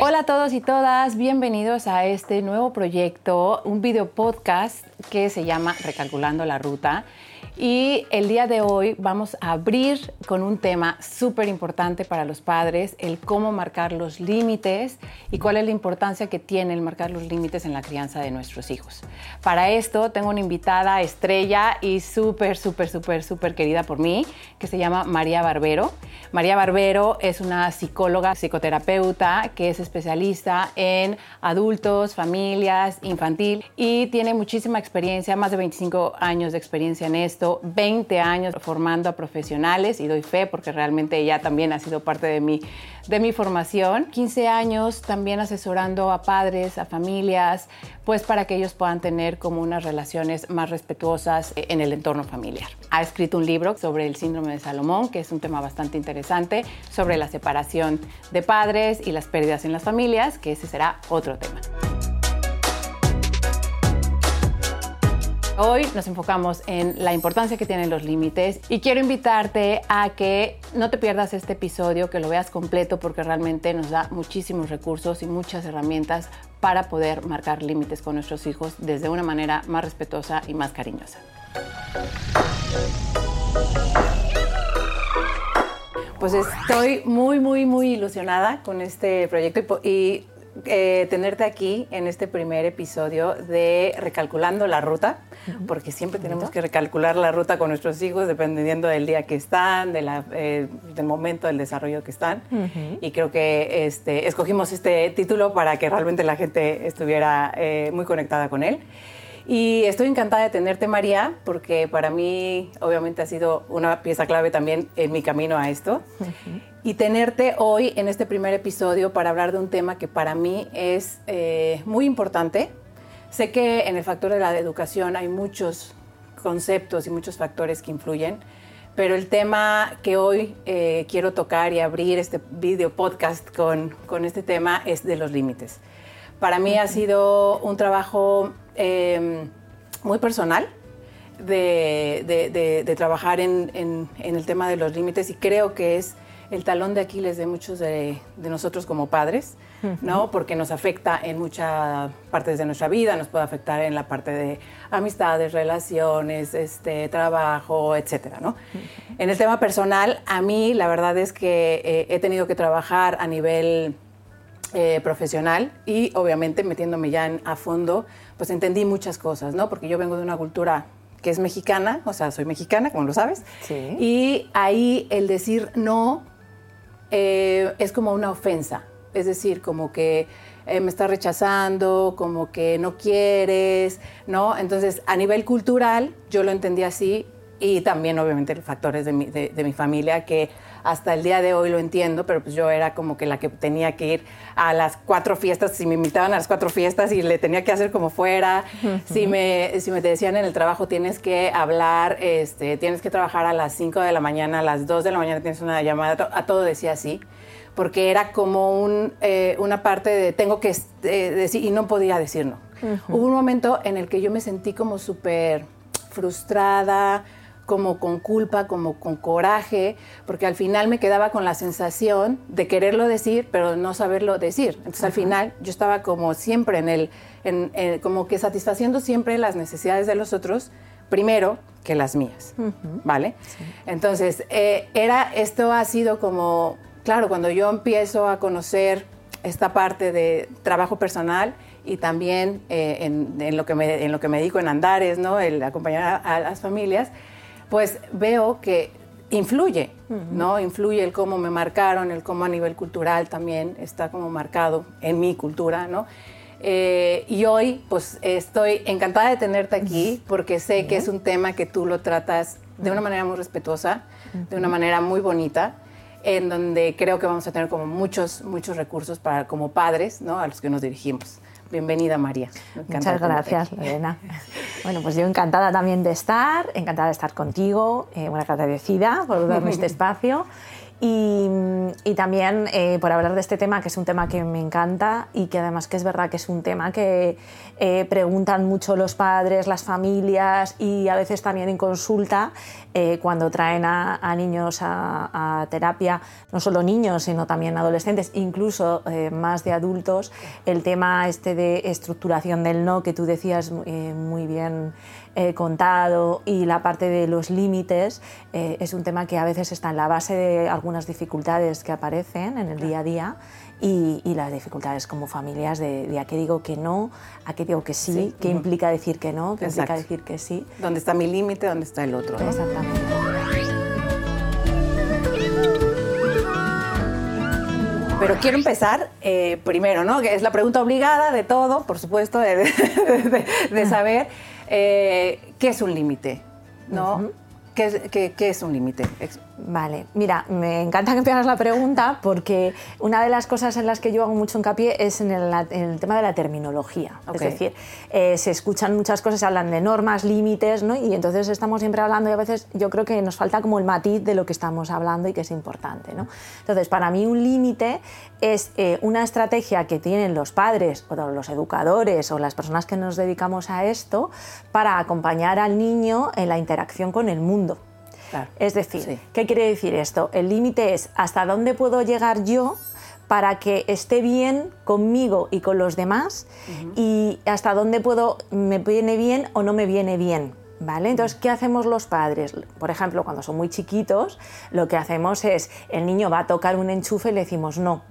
Hola a todos y todas, bienvenidos a este nuevo proyecto, un video podcast que se llama Recalculando la Ruta. Y el día de hoy vamos a abrir con un tema súper importante para los padres, el cómo marcar los límites y cuál es la importancia que tiene el marcar los límites en la crianza de nuestros hijos. Para esto tengo una invitada estrella y súper, súper, súper, súper querida por mí, que se llama María Barbero. María Barbero es una psicóloga, psicoterapeuta, que es especialista en adultos, familias, infantil y tiene muchísima experiencia, más de 25 años de experiencia en esto 20 años formando a profesionales y doy fe porque realmente ella también ha sido parte de mi, de mi formación. 15 años también asesorando a padres, a familias, pues para que ellos puedan tener como unas relaciones más respetuosas en el entorno familiar. Ha escrito un libro sobre el síndrome de Salomón, que es un tema bastante interesante, sobre la separación de padres y las pérdidas en las familias, que ese será otro tema. Hoy nos enfocamos en la importancia que tienen los límites y quiero invitarte a que no te pierdas este episodio, que lo veas completo porque realmente nos da muchísimos recursos y muchas herramientas para poder marcar límites con nuestros hijos desde una manera más respetuosa y más cariñosa. Pues estoy muy, muy, muy ilusionada con este proyecto y, eh, tenerte aquí en este primer episodio de Recalculando la Ruta porque siempre tenemos que recalcular la ruta con nuestros hijos dependiendo del día que están, de eh, del momento del desarrollo que están. Y creo que este, escogimos este título para que realmente la gente estuviera eh, muy conectada con él. Y estoy encantada de tenerte, María, porque para mí obviamente ha sido una pieza clave también en mi camino a esto. Y tenerte hoy en este primer episodio para hablar de un tema que para mí es eh, muy importante, Sé que en el factor de la educación hay muchos conceptos y muchos factores que influyen, pero el tema que hoy eh, quiero tocar y abrir este video podcast con, con, este tema es de los límites. Para mí ha sido un trabajo em, muy personal de, de, trabajar en, en, en, el tema de los límites y creo que es el talón de Aquiles de muchos de, nosotros como padres, ¿no? Porque nos afecta en muchas partes de nuestra vida, nos puede afectar en la parte de amistades, relaciones, este, trabajo, etcétera, ¿no? En el tema personal, a mí la verdad es que eh, he tenido que trabajar a nivel eh, profesional y obviamente metiéndome ya a fondo, pues entendí muchas cosas, ¿no? Porque yo vengo de una cultura que es mexicana, o sea, soy mexicana, como lo sabes, sí. y ahí el decir no eh, es como una ofensa. Es decir, como que eh, me está rechazando, como que no quieres, ¿no? Entonces, a nivel cultural, yo lo entendí así y también, obviamente, factores de mi, de, mi familia que hasta el día de hoy lo entiendo, pero pues yo era como que la que tenía que ir a las cuatro fiestas, si me invitaban a las cuatro fiestas y le tenía que hacer como fuera, si, me, si me decían en el trabajo tienes que hablar, este, tienes que trabajar a las cinco de la mañana, a las dos de la mañana tienes una llamada, a todo decía así porque era como un, eh, una parte de tengo que eh, decir y no podía decir no. Hubo un momento en el que yo me sentí como súper frustrada, como con culpa, como con coraje, porque al final me quedaba con la sensación de quererlo decir, pero no saberlo decir. Entonces al final yo estaba como siempre en el, en, como que satisfaciendo siempre las necesidades de los otros, primero que las mías, ¿vale? Entonces, eh, era, esto ha sido como, claro, cuando yo empiezo a conocer esta parte de trabajo personal y también eh, en, lo que me, en lo que me dedico en Andares, ¿no? El acompañar a las familias, pues veo que influye, ¿no? Influye el cómo me marcaron, el cómo a nivel cultural también está como marcado en mi cultura, ¿no? Eh, y hoy, pues estoy encantada de tenerte aquí porque sé que es un tema que tú lo tratas de una manera muy respetuosa, de una manera muy bonita, en donde creo que vamos a tener como muchos, muchos recursos para como padres, ¿no? A los que nos dirigimos. Bienvenida, María. Muchas gracias, Elena. Bueno, pues yo encantada también de estar, encantada de estar contigo, eh, muy agradecida por darme este espacio. Y, también eh, por hablar de este tema, que es un tema que me encanta y que además que es verdad que es un tema que eh, preguntan mucho los padres, las familias y a veces también en consulta eh, cuando traen a, niños a, terapia, no solo niños, sino también adolescentes, incluso más de adultos, el tema este de estructuración del no que tú decías muy bien contado y la parte de los límites es un tema que a veces está en la base de algunas dificultades que aparecen en el día a día y, las dificultades como familias de, a qué digo que no, a qué digo que sí, qué implica decir que no, qué implica decir que sí. ¿Dónde está mi límite? ¿Dónde está el otro? Exactamente. Pero quiero empezar eh, primero, ¿no? Que es la pregunta obligada de todo, por supuesto, de, saber eh, qué es un límite, ¿no? ¿Qué, es un límite? Vale, mira, me encanta que me hagas la pregunta porque una de las cosas en las que yo hago mucho hincapié es en el, tema de la terminología. Es decir, eh, se escuchan muchas cosas, se hablan de normas, límites, ¿no? y entonces estamos siempre hablando y a veces yo creo que nos falta como el matiz de lo que estamos hablando y que es importante. ¿no? Entonces, para mí un límite es eh, una estrategia que tienen los padres o los educadores o las personas que nos dedicamos a esto para acompañar al niño en la interacción con el mundo es decir, ¿qué quiere decir esto? El límite es hasta dónde puedo llegar yo para que esté bien conmigo y con los demás y hasta dónde puedo me viene bien o no me viene bien. ¿Vale? Entonces, ¿qué hacemos los padres? Por ejemplo, cuando son muy chiquitos, lo que hacemos es, el niño va a tocar un enchufe y le decimos no,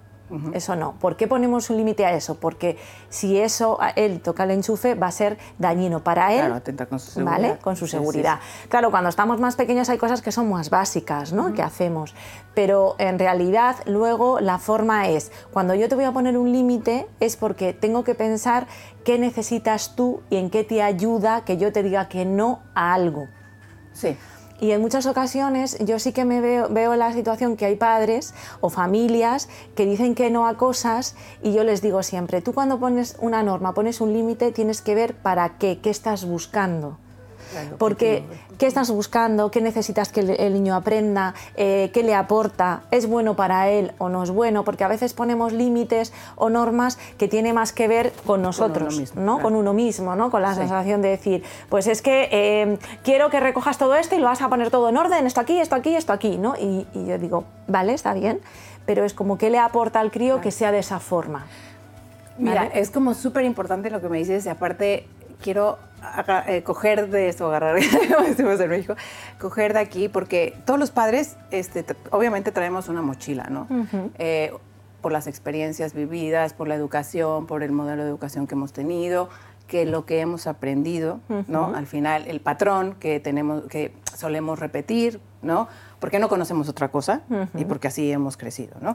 eso no. ¿Por qué ponemos un límite a eso? Porque si eso él toca el enchufe va a ser dañino para él. Claro, atenta con su seguridad. ¿Vale? Con su seguridad. Claro, cuando estamos más pequeños hay cosas que son más básicas, ¿no? Que hacemos. Pero en realidad luego la forma es, cuando yo te voy a poner un límite es porque tengo que pensar qué necesitas tú y en qué te ayuda que yo te diga que no a algo. Sí. Y en muchas ocasiones yo sí que me veo, veo la situación que hay padres o familias que dicen que no a cosas y yo les digo siempre, tú cuando pones una norma, pones un límite, tienes que ver para qué, qué estás buscando. Porque, ¿qué estás buscando? ¿Qué necesitas que el, niño aprenda? Eh, ¿Qué le aporta? ¿Es bueno para él o no es bueno? Porque a veces ponemos límites o normas que tiene más que ver con nosotros, con uno mismo, ¿no? Con uno mismo, ¿no? Con la sensación de decir, pues es que eh, quiero que recojas todo esto y lo vas a poner todo en orden, esto aquí, esto aquí, esto aquí, ¿no? Y, yo digo, vale, está bien, pero es como que le aporta al crío que sea de esa forma. Mira, es como súper importante lo que me dices y aparte quiero eh, coger de eso, agarrar, como decimos en México, coger de aquí, porque todos los padres, este, obviamente traemos una mochila, ¿no? Eh, por las experiencias vividas, por la educación, por el modelo de educación que hemos tenido, que lo que hemos aprendido, ¿no? Al final, el patrón que tenemos, que solemos repetir, ¿no? Porque no conocemos otra cosa y porque así hemos crecido, ¿no?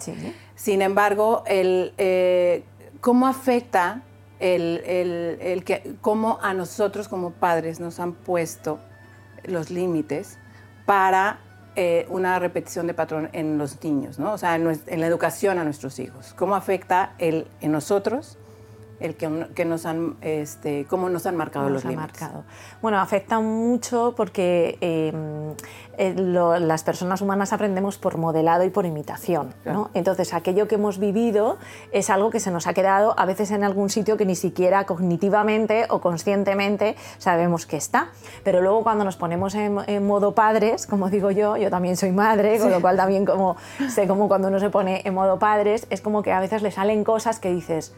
Sin embargo, el, eh, ¿cómo afecta el, que, cómo a nosotros como padres nos han puesto los límites para eh, una repetición de patrón en los niños, ¿no? O sea, en, la educación a nuestros hijos. ¿Cómo afecta el, en nosotros el que, nos han, este, cómo nos han marcado los límites. Marcado. Bueno, afecta mucho porque em, eh, las personas humanas aprendemos por modelado y por imitación. ¿no? Entonces, aquello que hemos vivido es algo que se nos ha quedado a veces en algún sitio que ni siquiera cognitivamente o conscientemente sabemos que está. Pero luego cuando nos ponemos en, modo padres, como digo yo, yo también soy madre, con lo cual también como, sé cómo cuando uno se pone en modo padres, es como que a veces le salen cosas que dices,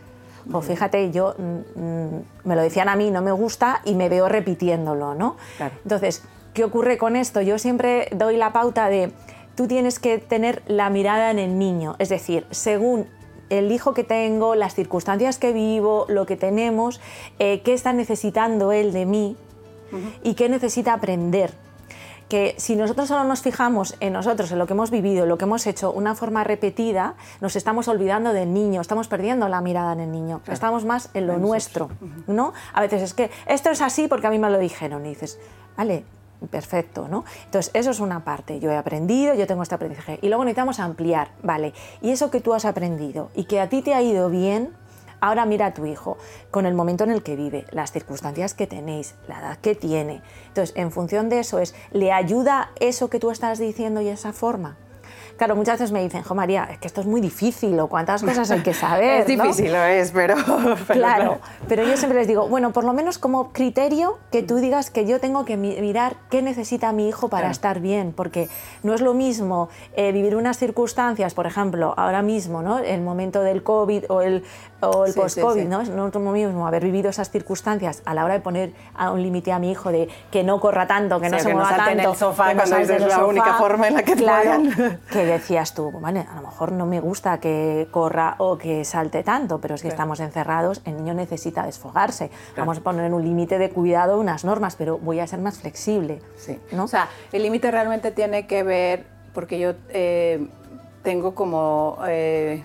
pues fíjate, yo mm, mm, me lo decían a mí, no me gusta y me veo repitiéndolo, ¿no? Entonces, ¿qué ocurre con esto? Yo siempre doy la pauta de tú tienes que tener la mirada en el niño, es decir, según el hijo que tengo, las circunstancias que vivo, lo que tenemos, eh, qué está necesitando él de mí y qué necesita aprender que si nosotros solo nos fijamos en nosotros, en lo que hemos vivido, en lo que hemos hecho, una forma repetida, nos estamos olvidando del niño, estamos perdiendo la mirada en el niño, estamos más en lo nuestro, ¿no? A veces es que esto es así porque a mí me lo dijeron y dices, vale, perfecto, ¿no? Entonces, eso es una parte. Yo he aprendido, yo tengo este aprendizaje. Y luego necesitamos ampliar, ¿vale? Y eso que tú has aprendido y que a ti te ha ido bien, Ahora mira a tu hijo con el momento en el que vive, las circunstancias que tenéis, la edad que tiene. Entonces, en función de eso es, ¿le ayuda eso que tú estás diciendo y esa forma? Claro, muchas veces me dicen, jo María, es que esto es muy difícil o cuántas cosas hay que saber. es difícil, lo es, pero, claro, pero yo siempre les digo, bueno, por lo menos como criterio que tú digas que yo tengo que mirar qué necesita mi hijo para estar bien, porque no es lo mismo eh, vivir unas circunstancias, por ejemplo, ahora mismo, ¿no? el momento del COVID o el, o el post-COVID, ¿no? no es lo mismo haber vivido esas circunstancias a la hora de poner a un límite a mi hijo de que no corra tanto, que no se mueva tanto, en el sofá cuando es la única forma en la que claro, que decías tú, vale, a lo mejor no me gusta que corra o que salte tanto, pero es que estamos encerrados, el niño necesita desfogarse. Vamos a poner un límite de cuidado, unas normas, pero voy a ser más flexible. Sí. ¿no? O sea, el límite realmente tiene que ver, porque yo eh, tengo como, eh,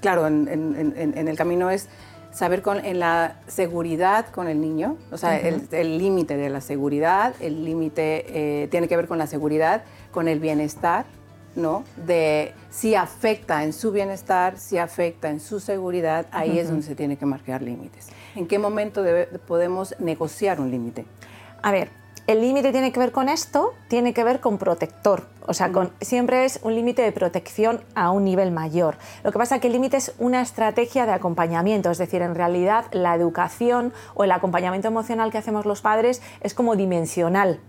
claro, en, en, el camino es saber con, en la seguridad con el niño, o sea, el límite de la seguridad, el límite eh, tiene que ver con la seguridad, con el bienestar, ¿no? De si afecta en su bienestar, si afecta en su seguridad, ahí es donde se tiene que marcar límites. ¿En qué momento podemos negociar un límite? A ver, el límite tiene que ver con esto, tiene que ver con protector. O sea, con, siempre es un límite de protección a un nivel mayor. Lo que pasa es que el límite es una estrategia de acompañamiento, es decir, en realidad la educación o el acompañamiento emocional que hacemos los padres es como dimensional.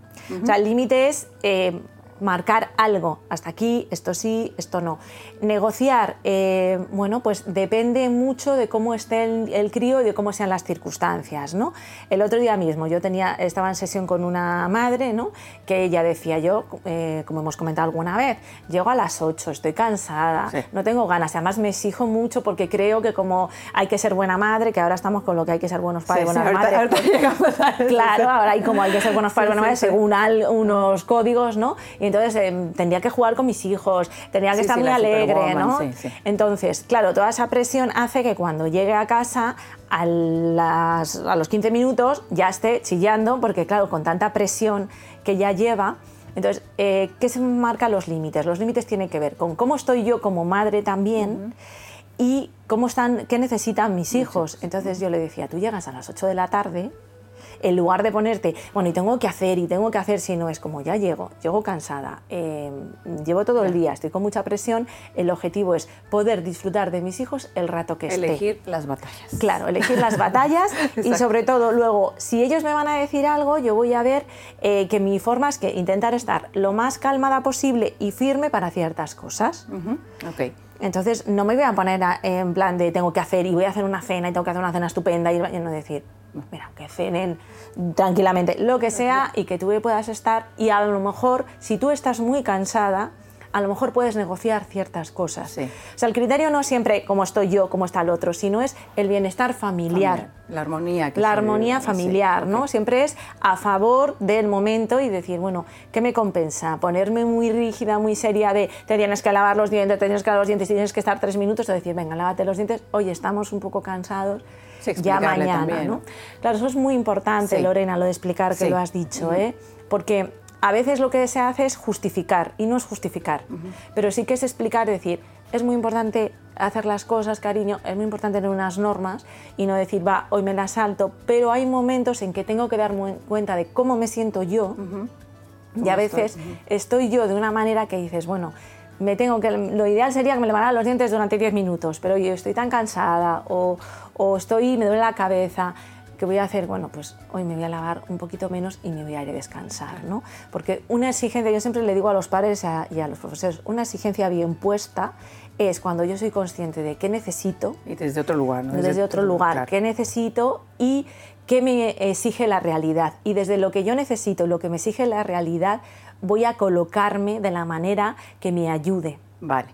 O sea, el límite es eh, marcar algo, hasta aquí, esto sí, esto no. Negociar, eh, bueno, pues depende mucho de cómo esté el, crío y de cómo sean las circunstancias, ¿no? El otro día mismo yo tenía, estaba en sesión con una madre, ¿no? Que ella decía, yo, eh, como hemos comentado alguna vez, llego a las 8, estoy cansada, no tengo ganas, además me exijo mucho porque creo que como hay que ser buena madre, que ahora estamos con lo que hay que ser buenos padres, buenas madres. Pues, claro, ahora hay como hay que ser buenos padres, buenas madres, según unos códigos, ¿no? Entonces em, tendría que jugar con mis hijos, tendría que estar muy alegre, ¿no? Entonces, claro, toda esa presión hace que cuando llegue a casa a, a los 15 minutos ya esté chillando, porque claro, con tanta presión que ya lleva, entonces, eh, ¿qué se marca los límites? Los límites tienen que ver con cómo estoy yo como madre también y cómo están, qué necesitan mis hijos. Entonces yo le decía, tú llegas a las 8 de la tarde en lugar de ponerte, bueno, y tengo que hacer, y tengo que hacer, si no es como ya llego, llego cansada, em, llevo todo el día, estoy con mucha presión, el objetivo es poder disfrutar de mis hijos el rato que esté. Elegir las batallas. Claro, elegir las batallas y sobre todo luego, si ellos me van a decir algo, yo voy a ver eh, que mi forma es que intentar estar lo más calmada posible y firme para ciertas cosas. Ok. Entonces no me voy a poner en plan de tengo que hacer y voy a hacer una cena y tengo que hacer una cena estupenda y no decir, mira, que cenen tranquilamente, lo que sea, y que tú puedas estar, y a lo mejor, si tú estás muy cansada, a lo mejor puedes negociar ciertas cosas. O sea, el criterio no es siempre como estoy yo, como está el otro, sino es el bienestar familiar. La armonía. la armonía familiar, ¿no? Siempre es a favor del momento y decir, bueno, ¿qué me compensa? Ponerme muy rígida, muy seria de te tienes que lavar los dientes, te tienes que lavar los dientes y tienes que estar tres minutos, o decir, venga, lávate los dientes, oye, estamos un poco cansados ya mañana. ¿no? Claro, eso es muy importante, Lorena, lo de explicar que lo has dicho, ¿eh? porque a veces lo que se hace es justificar, y no es justificar, pero sí que es explicar, decir, es muy importante hacer las cosas, cariño, es muy importante tener unas normas y no decir, va, hoy me las salto, pero hay momentos en que tengo que darme cuenta de cómo me siento yo, y a veces estoy yo de una manera que dices, bueno, me tengo que, lo ideal sería que me lavara los dientes durante 10 minutos, pero yo estoy tan cansada o, o estoy, me duele la cabeza, ¿qué voy a hacer? Bueno, pues hoy me voy a lavar un poquito menos y me voy a ir a descansar, ¿no? Porque una exigencia, yo siempre le digo a los padres y a los profesores, una exigencia bien puesta es cuando yo soy consciente de qué necesito. Y desde otro lugar, ¿no? Desde, otro lugar, qué necesito y qué me exige la realidad. Y desde lo que yo necesito, lo que me exige la realidad, voy a colocarme de la manera que me ayude. Vale.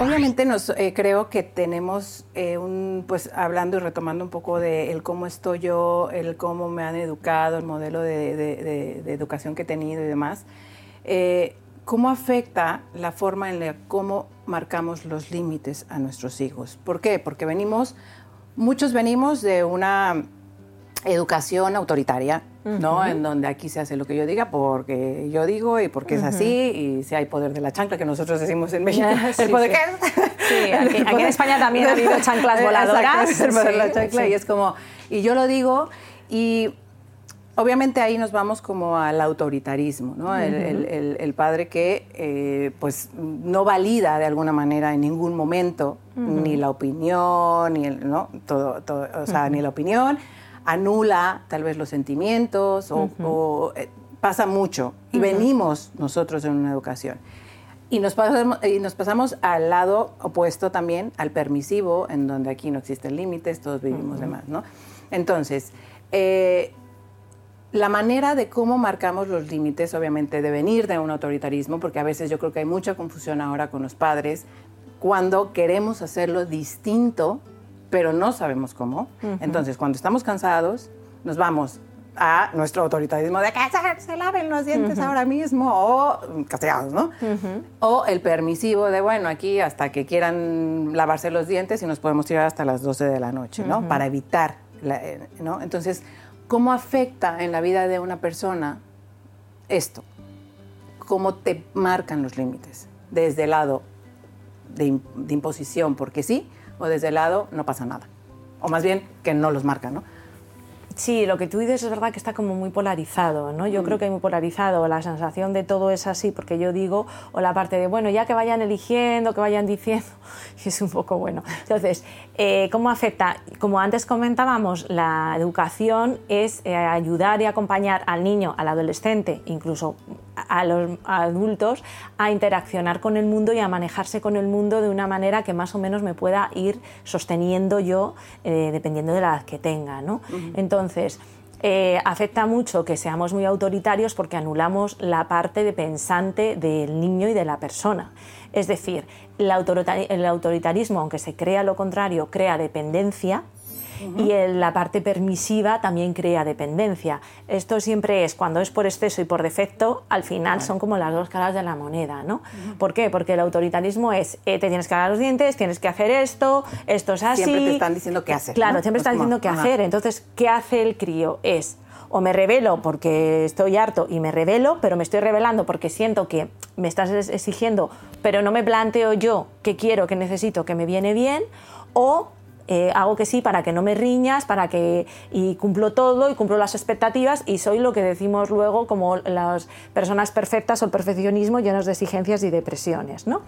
Obviamente nos, eh, creo que tenemos eh, un, pues hablando y retomando un poco de el cómo estoy yo, el cómo me han educado, el modelo de, educación que he tenido y demás, eh, ¿cómo afecta la forma en la cómo marcamos los límites a nuestros hijos? ¿Por qué? Porque venimos, muchos venimos de una educación autoritaria, ¿no? En donde aquí se hace lo que yo diga porque yo digo y porque es así y si hay poder de la chancla que nosotros decimos en México. ¿El poder Sí, aquí, en España también ha habido chanclas voladoras. el poder de la chancla y es como, y yo lo digo y obviamente ahí nos vamos como al autoritarismo, ¿no? el, padre que eh, pues no valida de alguna manera en ningún momento ni la opinión, ni el, ¿no? Todo, o sea, ni la opinión, anula tal vez los sentimientos o, eh, pasa mucho y venimos nosotros en una educación. Y nos, pasamos, y nos pasamos al lado opuesto también, al permisivo, en donde aquí no existen límites, todos vivimos de más, ¿no? Entonces, eh, la manera de cómo marcamos los límites, obviamente, de venir de un autoritarismo, porque a veces yo creo que hay mucha confusión ahora con los padres cuando queremos hacerlo distinto, pero no sabemos cómo. Entonces, cuando estamos cansados, nos vamos a nuestro autoritarismo de que se, laven los dientes ahora mismo, o castigados, ¿no? O el permisivo de, bueno, aquí hasta que quieran lavarse los dientes y nos podemos tirar hasta las 12 de la noche, ¿no? Para evitar, eh, ¿no? Entonces, ¿Cómo afecta en la vida de una persona esto? ¿Cómo te marcan los límites? Desde el lado de, imposición, porque sí, o desde el lado no pasa nada. O más bien que no los marca, ¿no? Sí, lo que tú dices es verdad que está como muy polarizado, ¿no? Yo mm. creo que hay muy polarizado, la sensación de todo es así, porque yo digo, o la parte de, bueno, ya que vayan eligiendo, que vayan diciendo, es un poco bueno. Entonces, eh, ¿cómo afecta? Como antes comentábamos, la educación es eh, ayudar y acompañar al niño, al adolescente, incluso a los adultos a interaccionar con el mundo y a manejarse con el mundo de una manera que más o menos me pueda ir sosteniendo yo eh, dependiendo de la edad que tenga. ¿no? Entonces, eh, afecta mucho que seamos muy autoritarios porque anulamos la parte de pensante del niño y de la persona. Es decir, el autoritarismo, aunque se crea lo contrario, crea dependencia y en la parte permisiva también crea dependencia. Esto siempre es cuando es por exceso y por defecto, al final son como las dos caras de la moneda, ¿no? ¿Por qué? Porque el autoritarismo es eh, te tienes que dar los dientes, tienes que hacer esto, esto es así. Siempre te están diciendo qué hacer. Claro, siempre están diciendo qué hacer. Entonces, ¿qué hace el crío? Es o me revelo porque estoy harto y me revelo, pero me estoy revelando porque siento que me estás exigiendo, pero no me planteo yo qué quiero, qué necesito, qué me viene bien, o eh, hago que sí para que no me riñas, para que y cumplo todo y cumplo las expectativas y soy lo que decimos luego como las personas perfectas o el perfeccionismo llenos de exigencias y depresiones, ¿no?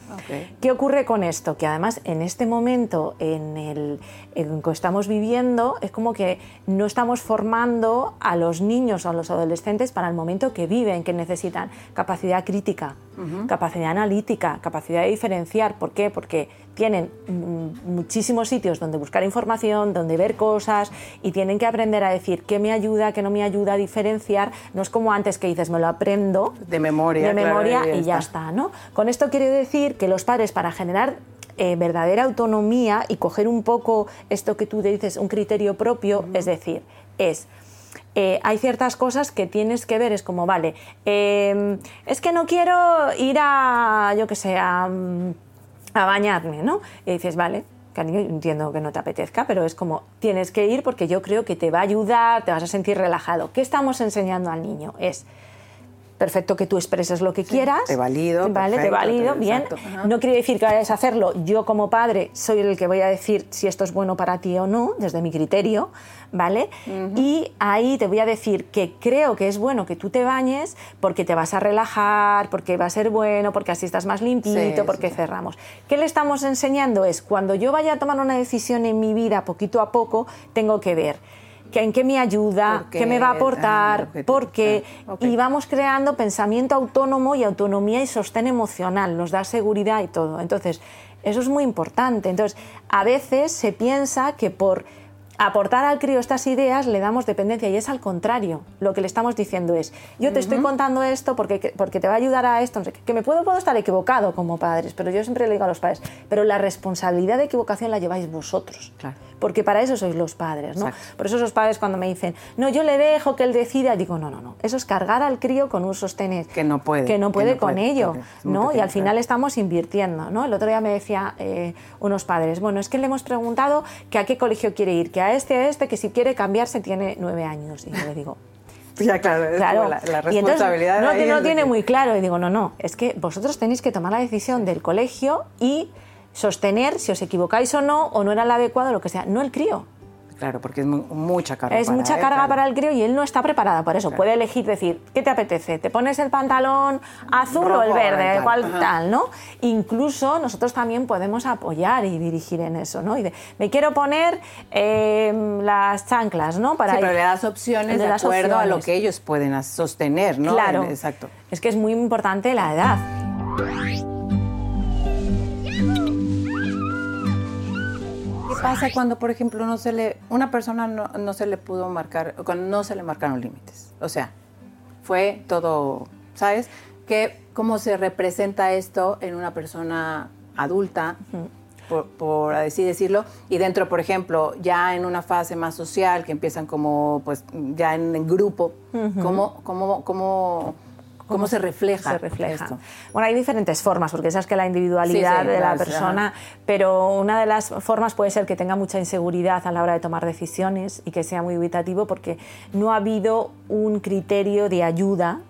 ¿Qué ocurre con esto? Que además en este momento en el, en que estamos viviendo es como que no estamos formando a los niños o a los adolescentes para el momento que viven, que necesitan capacidad crítica, capacidad analítica, capacidad de diferenciar. ¿Por qué? Porque tienen muchísimos sitios donde buscar información, donde ver cosas y tienen que aprender a decir qué me ayuda, qué no me ayuda a diferenciar. No es como antes que dices, me lo aprendo de memoria, de memoria y ya, está. ¿no? Con esto quiero decir que los padres para generar eh, verdadera autonomía y coger un poco esto que tú dices, un criterio propio, es decir, es... Eh, hay ciertas cosas que tienes que ver, es como, vale, em, es que no quiero ir a, yo qué sé, a a bañarme, ¿no? Y dices, vale, cariño, entiendo que no te apetezca, pero es como, tienes que ir porque yo creo que te va a ayudar, te vas a sentir relajado. ¿Qué estamos enseñando al niño? Es, perfecto que tú expreses lo que quieras. Te valido. Vale, te valido, bien. No quiere decir que vayas a hacerlo. Yo como padre soy el que voy a decir si esto es bueno para ti o no, desde mi criterio, ¿vale? Y ahí te voy a decir que creo que es bueno que tú te bañes porque te vas a relajar, porque va a ser bueno, porque así estás más limpito, porque cerramos. ¿Qué le estamos enseñando? Es cuando yo vaya a tomar una decisión en mi vida poquito a poco, tengo que ver en qué me ayuda, qué me va a aportar, ah, por qué. Y vamos creando pensamiento autónomo y autonomía y sostén emocional, nos da seguridad y todo. Entonces, eso es muy importante. Entonces, a veces se piensa que por aportar al crío estas ideas le damos dependencia y es al contrario. Lo que le estamos diciendo es, yo te estoy contando esto porque, porque te va a ayudar a esto, que me puedo, puedo estar equivocado como padres, pero yo siempre le digo a los padres, pero la responsabilidad de equivocación la lleváis vosotros. Porque para eso sois los padres, ¿no? Por eso esos padres cuando me dicen, no, yo le dejo que él decida, digo, no, no, no. Eso es cargar al crío con un sostén que no puede, que no puede con ello, ¿no? Y al final estamos invirtiendo, ¿no? El otro día me decía eh, unos padres, bueno, es que le hemos preguntado que a qué colegio quiere ir, que a este, a este, que si quiere cambiarse tiene nueve años. Y yo le digo, ya, claro, claro. La, la, responsabilidad. no, no tiene muy claro. Y digo, no, no, es que vosotros tenéis que tomar la decisión del colegio y sostener si os equivocáis o no, o no era el adecuado, lo que sea, no el crío. Claro, porque es mucha carga. Es mucha carga para el crío y él no está preparado para eso. Puede elegir decir, ¿qué te apetece? ¿Te pones el pantalón azul o el verde? Igual tal, ¿no? Incluso nosotros también podemos apoyar y dirigir en eso, ¿no? Y de, me quiero poner em, las chanclas, ¿no? Para sí, pero le das opciones de acuerdo a lo que ellos pueden sostener, ¿no? Claro. Exacto. Es que es muy importante la edad. Pasa cuando, por ejemplo, no se le, una persona no, se le pudo marcar, no se le marcaron límites? O sea, fue todo, ¿sabes? Que, ¿Cómo se representa esto en una persona adulta? Por, así decirlo, y dentro, por ejemplo, ya en una fase más social, que empiezan como, pues, ya en, grupo, ¿cómo, cómo, cómo ¿Cómo se refleja, se refleja? Esto? Bueno, hay diferentes formas, porque sabes que la individualidad de la persona, pero una de las formas puede ser que tenga mucha inseguridad a la hora de tomar decisiones y que sea muy evitativo porque no ha habido un criterio de ayuda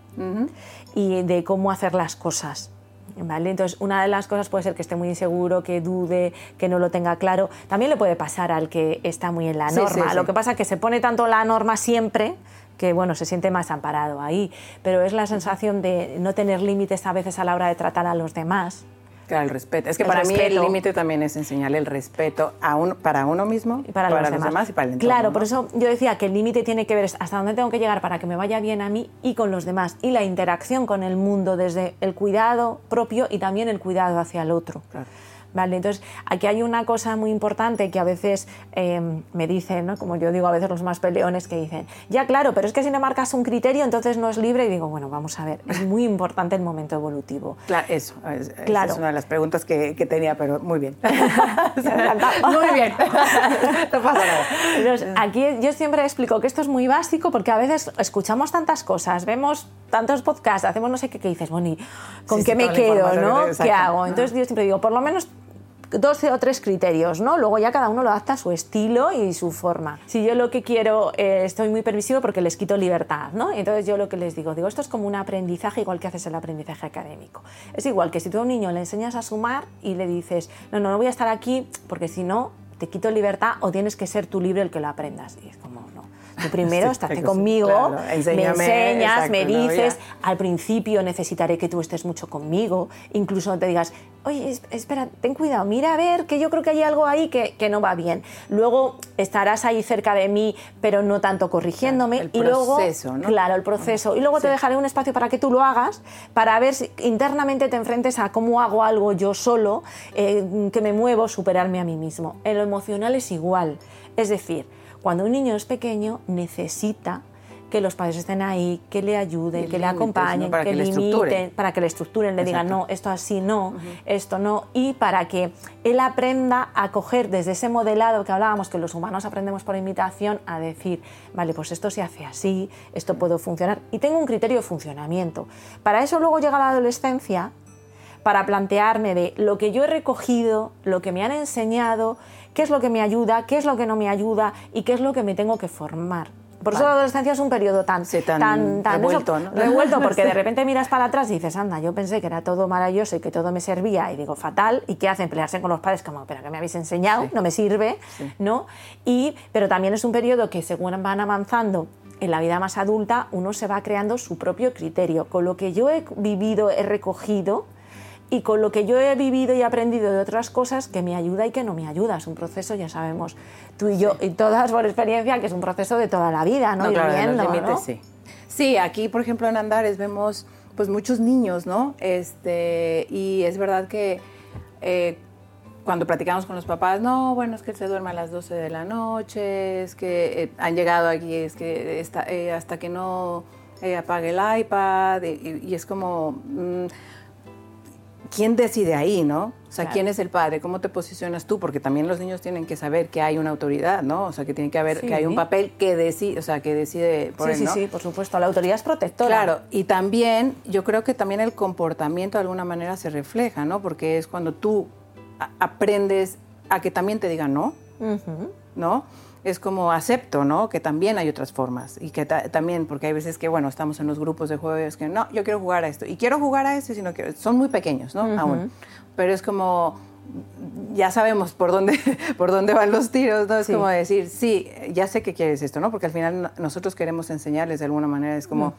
y de cómo hacer las cosas. ¿Vale? Entonces, una de las cosas puede ser que esté muy inseguro, que dude, que no lo tenga claro. También le puede pasar al que está muy en la norma. lo que pasa es que se pone tanto la norma siempre que bueno, se siente más amparado ahí, pero es la sensación de no tener límites a veces a la hora de tratar a los demás. Claro, el respeto. Es que para mí el límite también es enseñarle el respeto a para uno mismo, y para, los, demás. y para el entorno. Claro, por eso yo decía que el límite tiene que ver hasta dónde tengo que llegar para que me vaya bien a mí y con los demás. Y la interacción con el mundo desde el cuidado propio y también el cuidado hacia el otro. Claro. ¿Vale? Entonces, aquí hay una cosa muy importante que a veces em, me dicen, ¿no? como yo digo a veces los más peleones, que dicen, ya claro, pero es que si no marcas un criterio, entonces no es libre. Y digo, bueno, vamos a ver, es muy importante el momento evolutivo. Claro, eso, es, claro. es una de las preguntas que, que tenía, pero muy bien. muy bien, no pasa nada. aquí yo siempre explico que esto es muy básico porque a veces escuchamos tantas cosas, vemos tantos podcasts, hacemos no sé qué, que dices, bueno, ¿y con qué me quedo, no? ¿Qué hago? Entonces yo siempre digo, por lo menos dos o tres criterios, ¿no? Luego ya cada uno lo adapta a su estilo y su forma. Si yo lo que quiero, eh, estoy muy permisivo porque les quito libertad, ¿no? Entonces yo lo que les digo, digo, esto es como un aprendizaje igual que haces el aprendizaje académico. Es igual que si tú a un niño le enseñas a sumar y le dices, no, no, no voy a estar aquí porque si no te quito libertad o tienes que ser tú libre el que lo aprendas. Y es como, no. Tú primero estate conmigo, me enseñas, me dices, al principio necesitaré que tú estés mucho conmigo, incluso te digas, oye, espera, ten cuidado, mira a ver, que yo creo que hay algo ahí que, que no va bien. Luego estarás ahí cerca de mí, pero no tanto corrigiéndome. el y luego, ¿no? Claro, el proceso. Y luego te dejaré un espacio para que tú lo hagas, para ver si internamente te enfrentes a cómo hago algo yo solo, eh, que me muevo, superarme a mí mismo. En lo emocional es igual. Es decir, cuando un niño es pequeño necesita que los padres estén ahí, que le ayuden, que le acompañen, que, le limiten, para que le estructuren, le digan, no, esto así no, esto no, y para que él aprenda a coger desde ese modelado que hablábamos, que los humanos aprendemos por imitación, a decir, vale, pues esto se hace así, esto puede funcionar, y tengo un criterio de funcionamiento. Para eso luego llega la adolescencia, para plantearme de lo que yo he recogido, lo que me han enseñado, qué es lo que me ayuda, qué es lo que no me ayuda y qué es lo que me tengo que formar. Por eso la adolescencia es un periodo tan, tan, revuelto, ¿no? revuelto, porque de repente miras para atrás y dices, anda, yo pensé que era todo maravilloso y que todo me servía, y digo, fatal, ¿y qué hacen? Pelearse con los padres, como, pero que me habéis enseñado, no me sirve, ¿no? Y, pero también es un periodo que según van avanzando en la vida más adulta, uno se va creando su propio criterio. Con lo que yo he vivido, he recogido, y con lo que yo he vivido y aprendido de otras cosas que me ayuda y que no me ayuda. Es un proceso, ya sabemos, tú y yo, y todas por experiencia, que es un proceso de toda la vida, ¿no? no claro, viendo, sí. Sí, aquí, por ejemplo, en Andares vemos pues muchos niños, ¿no? Este, y es verdad que eh, cuando platicamos con los papás, no, bueno, es que él se duerme a las 12 de la noche, es que eh, han llegado aquí, es que está, eh, hasta que no apague el iPad, y, es como... Mm, ¿quién decide ahí, no? O sea, ¿quién es el padre? ¿Cómo te posicionas tú? Porque también los niños tienen que saber que hay una autoridad, ¿no? O sea, que tiene que haber, que hay un papel que decide, o sea, que decide por sí, él, Sí, sí, por supuesto. La autoridad es protectora. Claro, y también, yo creo que también el comportamiento de alguna manera se refleja, ¿no? Porque es cuando tú aprendes a que también te digan no, ¿no? Es como acepto, ¿no? Que también hay otras formas y que también, porque hay veces que, bueno, estamos en los grupos de juegos que no, yo quiero jugar a esto y quiero jugar a esto, sino que son muy pequeños, ¿no? Aún. Pero es como, ya sabemos por dónde, por dónde van los tiros, ¿no? Es como decir, sí, ya sé que quieres esto, ¿no? Porque al final nosotros queremos enseñarles de alguna manera, es como,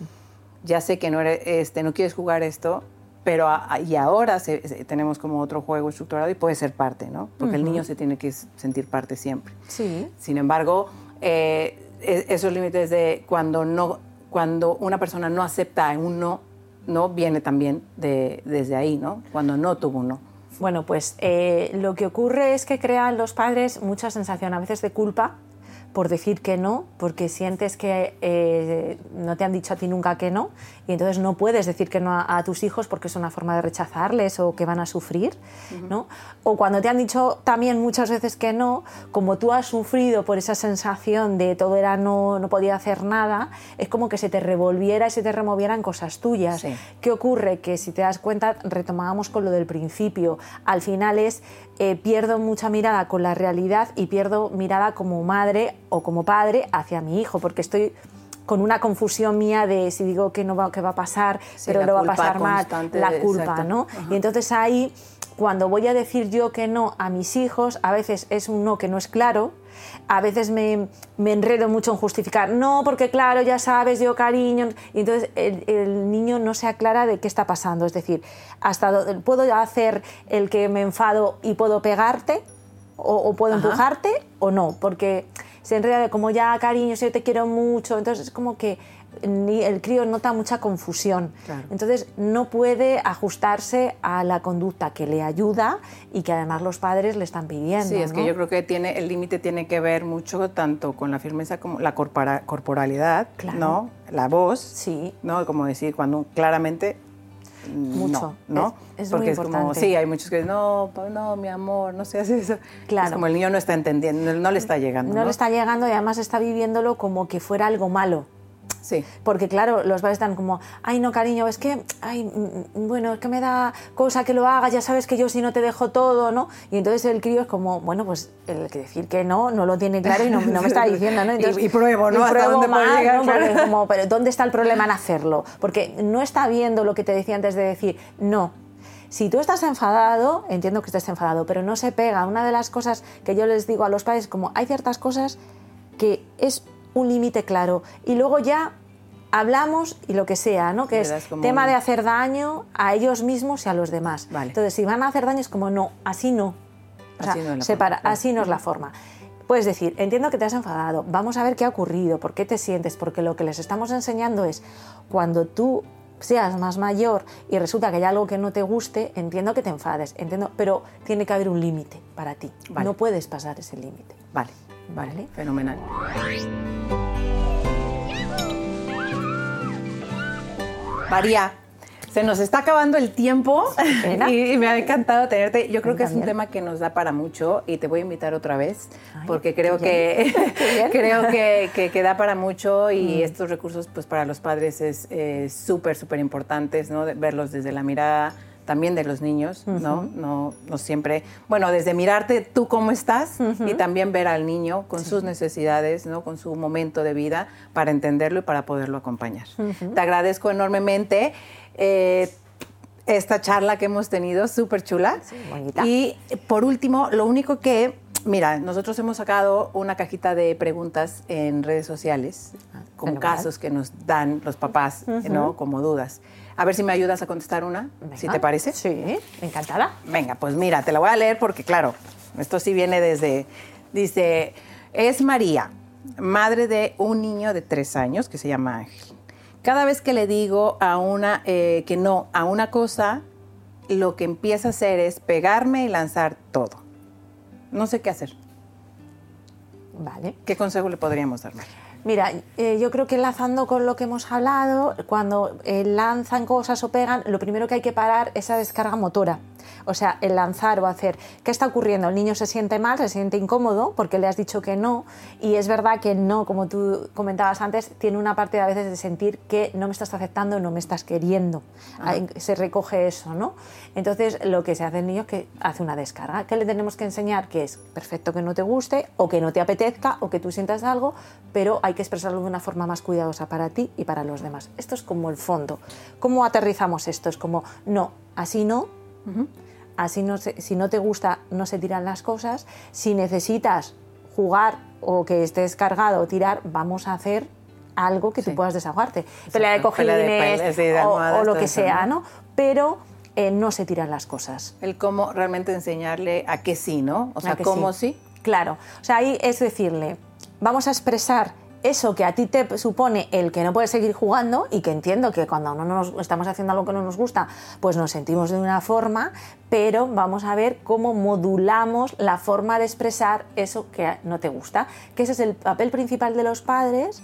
ya sé que no, eres, este, no quieres jugar esto, pero y ahora tenemos como otro juego estructurado y puede ser parte, ¿no? Porque el niño se tiene que sentir parte siempre. Sí. Sin embargo, eh, e, esos límites de cuando no, cuando una persona no acepta un no, no viene también de, desde ahí, ¿no? Cuando no tuvo un no. Bueno, pues eh, lo que ocurre es que crean los padres mucha sensación a veces de culpa por decir que no, porque sientes que eh, no te han dicho a ti nunca que no, y entonces no puedes decir que no a, tus hijos porque es una forma de rechazarles o que van a sufrir, ¿no? O cuando te han dicho también muchas veces que no, como tú has sufrido por esa sensación de todo era no, no podía hacer nada, es como que se te revolviera y se te removieran cosas tuyas. ¿Qué ocurre? Que si te das cuenta, retomábamos con lo del principio, al final es eh, pierdo mucha mirada con la realidad y pierdo mirada como madre o como padre hacia mi hijo, porque estoy con una confusión mía de si digo que no va, que va a pasar, pero lo va a pasar mal, la culpa, ¿no? Y entonces ahí, cuando voy a decir yo que no a mis hijos, a veces es un no que no es claro, a veces me, me enredo mucho en justificar, no, porque claro, ya sabes, yo cariño, y entonces el, niño no se aclara de qué está pasando, es decir, hasta puedo hacer el que me enfado y puedo pegarte, o, puedo empujarte, o no, porque se enreda de como ya, cariño, yo te quiero mucho. Entonces es como que el crío nota mucha confusión. Entonces no puede ajustarse a la conducta que le ayuda y que además los padres le están pidiendo. Sí, es que yo creo que tiene, el límite tiene que ver mucho tanto con la firmeza como la corporalidad, ¿no? La voz, sí. ¿no? Como decir, cuando claramente mucho, ¿no? Es, Porque es como, sí, hay muchos que dicen, no, no, mi amor, no se hace eso. Claro. Es como el niño no está entendiendo, no, le está llegando. No, le está llegando y además está viviéndolo como que fuera algo malo. Sí. Porque claro, los padres están como, ay no cariño, es que, ay, mm, bueno, es que me da cosa que lo haga, ya sabes que yo si no te dejo todo, ¿no? Y entonces el crío es como, bueno, pues el que decir que no, no lo tiene claro y no, me está diciendo, ¿no? y, pruebo, ¿no? Y pruebo más, ¿no? como, pero ¿dónde está el problema en hacerlo? Porque no está viendo lo que te decía antes de decir, no, si tú estás enfadado, entiendo que estés enfadado, pero no se pega. Una de las cosas que yo les digo a los padres, como hay ciertas cosas que es un límite claro. Y luego ya hablamos y lo que sea, ¿no? Que es tema de hacer daño a ellos mismos y a los demás. Entonces, si van a hacer daño es como, no, así no. así no, así no es la forma. Puedes decir, entiendo que te has enfadado, vamos a ver qué ha ocurrido, por qué te sientes, porque lo que les estamos enseñando es cuando tú seas más mayor y resulta que hay algo que no te guste, entiendo que te enfades, entiendo, pero tiene que haber un límite para ti. No puedes pasar ese límite. Vale, vale, fenomenal. María, se nos está acabando el tiempo y, me ha encantado tenerte. Yo creo que es un tema que nos da para mucho y te voy a invitar otra vez porque creo que creo que, da para mucho y mm. estos recursos pues para los padres es súper súper importantes, ¿no? verlos desde la mirada también de los niños, ¿no? ¿no? No siempre, bueno, desde mirarte tú cómo estás y también ver al niño con sus necesidades, ¿no? Con su momento de vida para entenderlo y para poderlo acompañar. Te agradezco enormemente. Eh, esta charla que hemos tenido, súper chula. y por último, lo único que, mira, nosotros hemos sacado una cajita de preguntas en redes sociales ah, con casos que nos dan los papás, ¿no? Como dudas. A ver si me ayudas a contestar una, si te parece. Sí, encantada. Venga, pues mira, te la voy a leer porque, claro, esto sí viene desde. Dice: Es María, madre de un niño de tres años que se llama Ángel. Cada vez que le digo a una eh, que no a una cosa, lo que empieza a hacer es pegarme y lanzar todo. No sé qué hacer. Vale. ¿Qué consejo le podríamos dar, María? Mira, eh, yo creo que enlazando con lo que hemos hablado, cuando eh, lanzan cosas o pegan, lo primero que hay que parar es esa descarga motora. O sea, el lanzar o hacer. ¿Qué está ocurriendo? El niño se siente mal, se siente incómodo porque le has dicho que no. Y es verdad que no, como tú comentabas antes, tiene una parte a veces de sentir que no me estás aceptando, no me estás queriendo. Se recoge eso, ¿no? Entonces, lo que se hace el niño es que hace una descarga. ¿Qué le tenemos que enseñar? Que es perfecto que no te guste o que no te apetezca o que tú sientas algo, pero hay que expresarlo de una forma más cuidadosa para ti y para los demás. Esto es como el fondo. ¿Cómo aterrizamos esto? Es como, no, así no así no si no te gusta no se tiran las cosas, si necesitas jugar o que estés cargado o tirar, vamos a hacer algo que tú puedas desahogarte. Pelea de cojines o, lo que sea, ¿no? Pero eh, no se tiran las cosas. El cómo realmente enseñarle a que sí, ¿no? O sea, cómo sí. Claro. O sea, ahí es decirle, vamos a expresar eso que a ti te supone el que no puedes seguir jugando y que entiendo que cuando no nos estamos haciendo algo que no nos gusta, pues nos sentimos de una forma, pero vamos a ver cómo modulamos la forma de expresar eso que no te gusta, que ese es el papel principal de los padres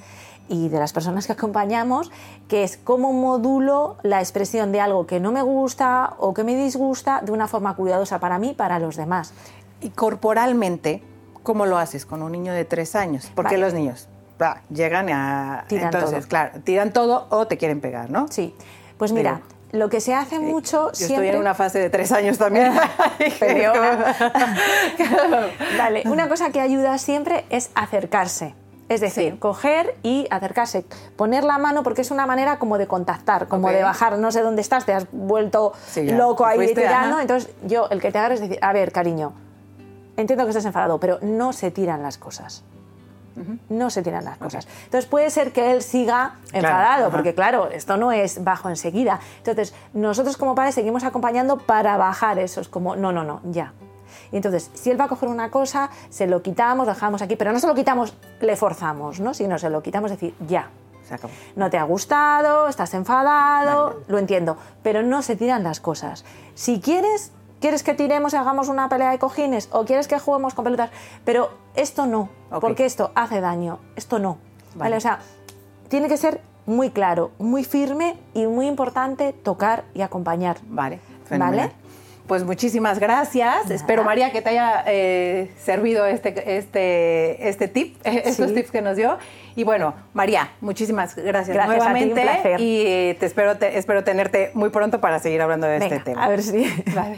y de las personas que acompañamos, que es cómo modulo la expresión de algo que no me gusta o que me disgusta de una forma cuidadosa para mí, para los demás. Y corporalmente, ¿cómo lo haces con un niño de tres años? Porque los niños llegan a... Tiran entonces, claro, tiran todo o te quieren pegar, ¿no? Sí. Pues mira, lo que se hace mucho yo estoy en una fase de tres años también. vale, una cosa que ayuda siempre es acercarse. Es decir, coger y acercarse, poner la mano porque es una manera como de contactar, como de bajar, no sé dónde estás, te has vuelto loco ahí tirando, entonces yo el que te agarre es decir, a ver, cariño, entiendo que estás enfadado, pero no se tiran las cosas. No se tiran las cosas. Entonces puede ser que él siga enfadado, porque claro, esto no es bajo enseguida. Entonces nosotros como padres seguimos acompañando para bajar eso. Es como, no, no, no, ya, y entonces, si él va a coger una cosa, se lo quitamos, lo dejamos aquí, pero no se lo quitamos, le forzamos, ¿no? Sino se lo quitamos, decir, ya. No te ha gustado, estás enfadado, lo entiendo, pero no se tiran las cosas. Si quieres, quieres que tiremos y hagamos una pelea de cojines o quieres que juguemos con pelotas, pero esto no, porque esto hace daño, esto no. ¿vale? O sea, tiene que ser muy claro, muy firme y muy importante tocar y acompañar. Vale, ¿Vale? Pues muchísimas gracias. Espero, María, que te haya eh, servido este, este, este tip, estos tips que nos dio. Y bueno, María, muchísimas gracias, nuevamente. Y te espero, espero tenerte muy pronto para seguir hablando de este tema. A ver si. Vale.